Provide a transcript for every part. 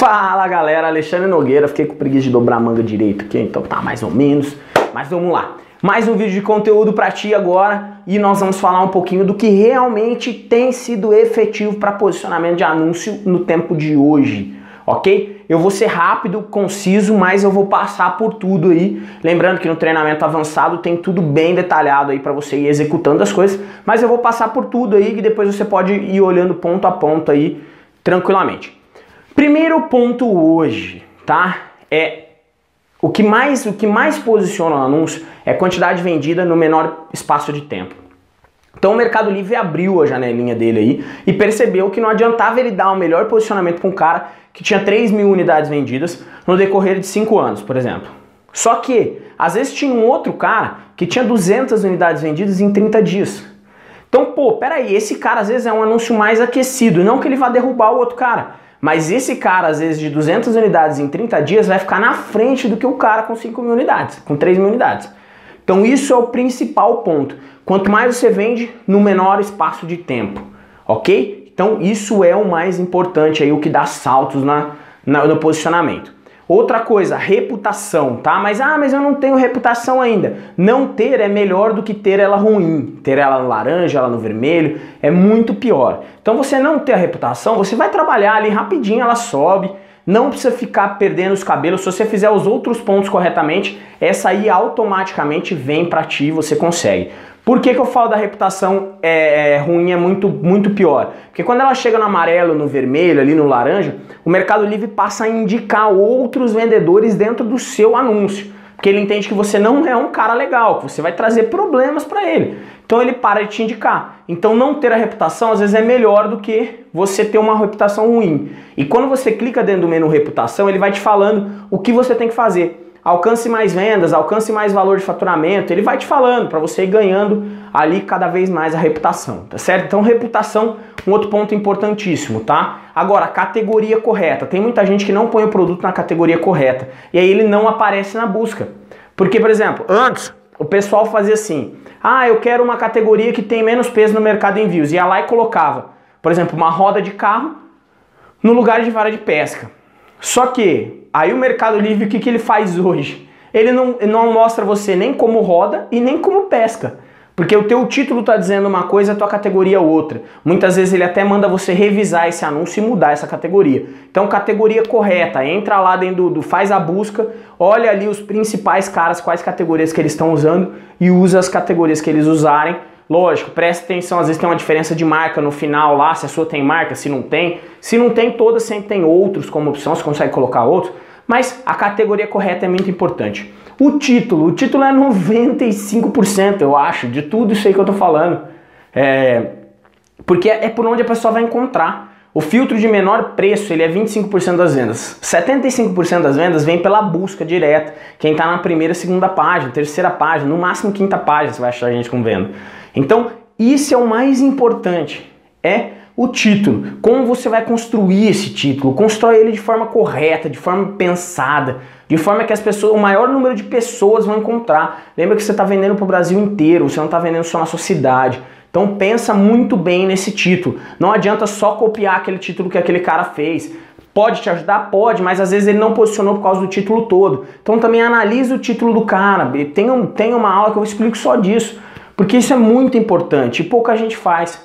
Fala galera, Alexandre Nogueira, fiquei com preguiça de dobrar a manga direito aqui, então tá mais ou menos, mas vamos lá. Mais um vídeo de conteúdo para ti agora e nós vamos falar um pouquinho do que realmente tem sido efetivo para posicionamento de anúncio no tempo de hoje, ok? Eu vou ser rápido, conciso, mas eu vou passar por tudo aí. Lembrando que no treinamento avançado tem tudo bem detalhado aí para você ir executando as coisas, mas eu vou passar por tudo aí que depois você pode ir olhando ponto a ponto aí tranquilamente. Primeiro ponto hoje, tá? É o que mais o que mais posiciona o anúncio é quantidade vendida no menor espaço de tempo. Então o Mercado Livre abriu a janelinha dele aí e percebeu que não adiantava ele dar o melhor posicionamento para um cara que tinha 3 mil unidades vendidas no decorrer de 5 anos, por exemplo. Só que, às vezes tinha um outro cara que tinha 200 unidades vendidas em 30 dias. Então, pô, peraí, esse cara às vezes é um anúncio mais aquecido, não que ele vá derrubar o outro cara, mas esse cara, às vezes, de 200 unidades em 30 dias, vai ficar na frente do que o cara com 5 mil unidades, com 3 mil unidades. Então, isso é o principal ponto. Quanto mais você vende, no menor espaço de tempo, ok? Então, isso é o mais importante aí, o que dá saltos na, na no posicionamento. Outra coisa, reputação, tá? Mas ah, mas eu não tenho reputação ainda. Não ter é melhor do que ter ela ruim. Ter ela no laranja, ela no vermelho, é muito pior. Então você não ter a reputação, você vai trabalhar ali rapidinho, ela sobe. Não precisa ficar perdendo os cabelos. Se você fizer os outros pontos corretamente, essa aí automaticamente vem para ti, você consegue. Por que, que eu falo da reputação é, é, ruim é muito, muito pior? Porque quando ela chega no amarelo, no vermelho, ali no laranja, o Mercado Livre passa a indicar outros vendedores dentro do seu anúncio. Porque ele entende que você não é um cara legal, que você vai trazer problemas para ele. Então ele para de te indicar. Então não ter a reputação às vezes é melhor do que você ter uma reputação ruim. E quando você clica dentro do menu reputação, ele vai te falando o que você tem que fazer alcance mais vendas, alcance mais valor de faturamento, ele vai te falando para você ir ganhando ali cada vez mais a reputação, tá certo? Então, reputação, um outro ponto importantíssimo, tá? Agora, categoria correta. Tem muita gente que não põe o produto na categoria correta e aí ele não aparece na busca. Porque, por exemplo, antes o pessoal fazia assim: "Ah, eu quero uma categoria que tem menos peso no mercado de envios". Ia lá e colocava, por exemplo, uma roda de carro no lugar de vara de pesca. Só que aí o Mercado Livre, o que, que ele faz hoje? Ele não, não mostra você nem como roda e nem como pesca. Porque o teu título está dizendo uma coisa, a tua categoria outra. Muitas vezes ele até manda você revisar esse anúncio e mudar essa categoria. Então, categoria correta, entra lá dentro do, do faz a busca, olha ali os principais caras, quais categorias que eles estão usando e usa as categorias que eles usarem Lógico, preste atenção, às vezes tem uma diferença de marca no final lá, se a sua tem marca, se não tem. Se não tem todas, sempre tem outros como opção, você consegue colocar outros. Mas a categoria correta é muito importante. O título, o título é 95%, eu acho, de tudo isso aí que eu tô falando. É, porque é por onde a pessoa vai encontrar. O filtro de menor preço, ele é 25% das vendas. 75% das vendas vem pela busca direta. Quem está na primeira, segunda página, terceira página, no máximo quinta página, você vai achar a gente com venda. Então, isso é o mais importante, é o título. Como você vai construir esse título? Constrói ele de forma correta, de forma pensada, de forma que as pessoas, o maior número de pessoas vão encontrar. Lembra que você está vendendo para o Brasil inteiro, você não está vendendo só na sua cidade. Então pensa muito bem nesse título. Não adianta só copiar aquele título que aquele cara fez. Pode te ajudar? Pode, mas às vezes ele não posicionou por causa do título todo. Então também analise o título do cara. Tem, um, tem uma aula que eu explico só disso. Porque isso é muito importante e pouca gente faz,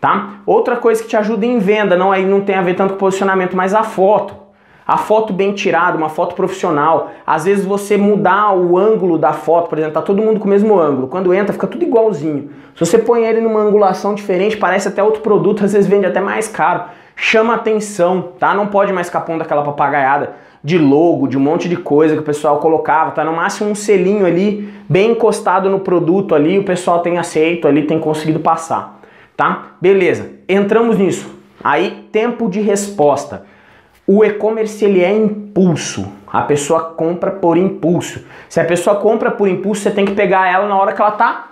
tá? Outra coisa que te ajuda em venda, não aí não tem a ver tanto com posicionamento, mas a foto. A foto bem tirada, uma foto profissional. Às vezes você mudar o ângulo da foto, por exemplo, tá todo mundo com o mesmo ângulo. Quando entra, fica tudo igualzinho. Se você põe ele numa angulação diferente, parece até outro produto, às vezes vende até mais caro. Chama atenção, tá? Não pode mais ficar pondo aquela papagaiada de logo, de um monte de coisa que o pessoal colocava, tá no máximo um selinho ali, bem encostado no produto ali, o pessoal tem aceito ali, tem conseguido passar, tá? Beleza, entramos nisso. Aí, tempo de resposta. O e-commerce ele é impulso. A pessoa compra por impulso. Se a pessoa compra por impulso, você tem que pegar ela na hora que ela tá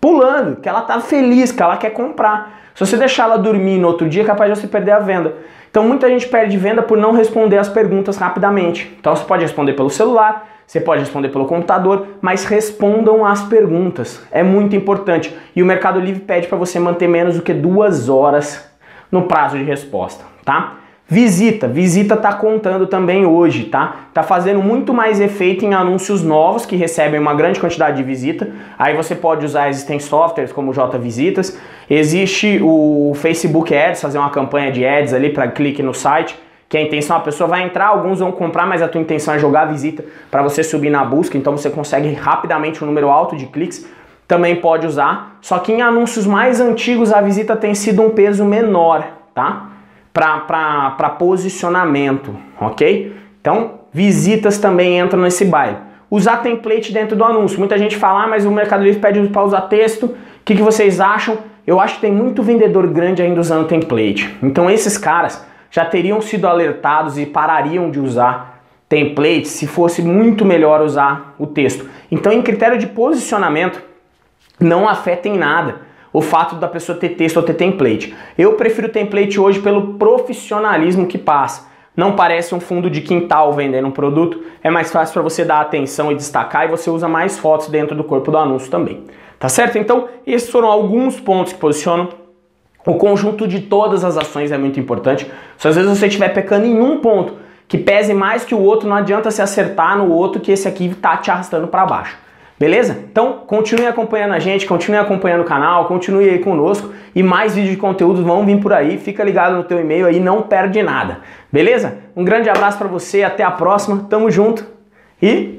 pulando, que ela tá feliz, que ela quer comprar. Se você deixar ela dormir no outro dia, é capaz de você perder a venda. Então muita gente perde venda por não responder as perguntas rapidamente. Então você pode responder pelo celular, você pode responder pelo computador, mas respondam as perguntas. É muito importante. E o Mercado Livre pede para você manter menos do que duas horas no prazo de resposta, tá? Visita, visita tá contando também hoje, tá? Tá fazendo muito mais efeito em anúncios novos que recebem uma grande quantidade de visita. Aí você pode usar existentes softwares como J Visitas. Existe o Facebook Ads, fazer uma campanha de ads ali para clique no site, que a intenção a pessoa vai entrar, alguns vão comprar, mas a tua intenção é jogar a visita para você subir na busca, então você consegue rapidamente um número alto de cliques. Também pode usar, só que em anúncios mais antigos a visita tem sido um peso menor, tá? Para posicionamento, ok? Então, visitas também entram nesse baile. Usar template dentro do anúncio. Muita gente fala, ah, mas o Mercado Livre pede para usar texto. O que, que vocês acham? Eu acho que tem muito vendedor grande ainda usando template. Então, esses caras já teriam sido alertados e parariam de usar template se fosse muito melhor usar o texto. Então, em critério de posicionamento, não afeta em nada o fato da pessoa ter texto ou ter template. Eu prefiro template hoje pelo profissionalismo que passa. Não parece um fundo de quintal vendendo um produto, é mais fácil para você dar atenção e destacar e você usa mais fotos dentro do corpo do anúncio também. Tá certo? Então, esses foram alguns pontos que posicionam. O conjunto de todas as ações é muito importante. Se às vezes você estiver pecando em um ponto que pese mais que o outro, não adianta se acertar no outro que esse aqui está te arrastando para baixo. Beleza? Então, continue acompanhando a gente, continue acompanhando o canal, continue aí conosco e mais vídeos de conteúdo vão vir por aí. Fica ligado no teu e-mail aí, não perde nada. Beleza? Um grande abraço para você, até a próxima. Tamo junto e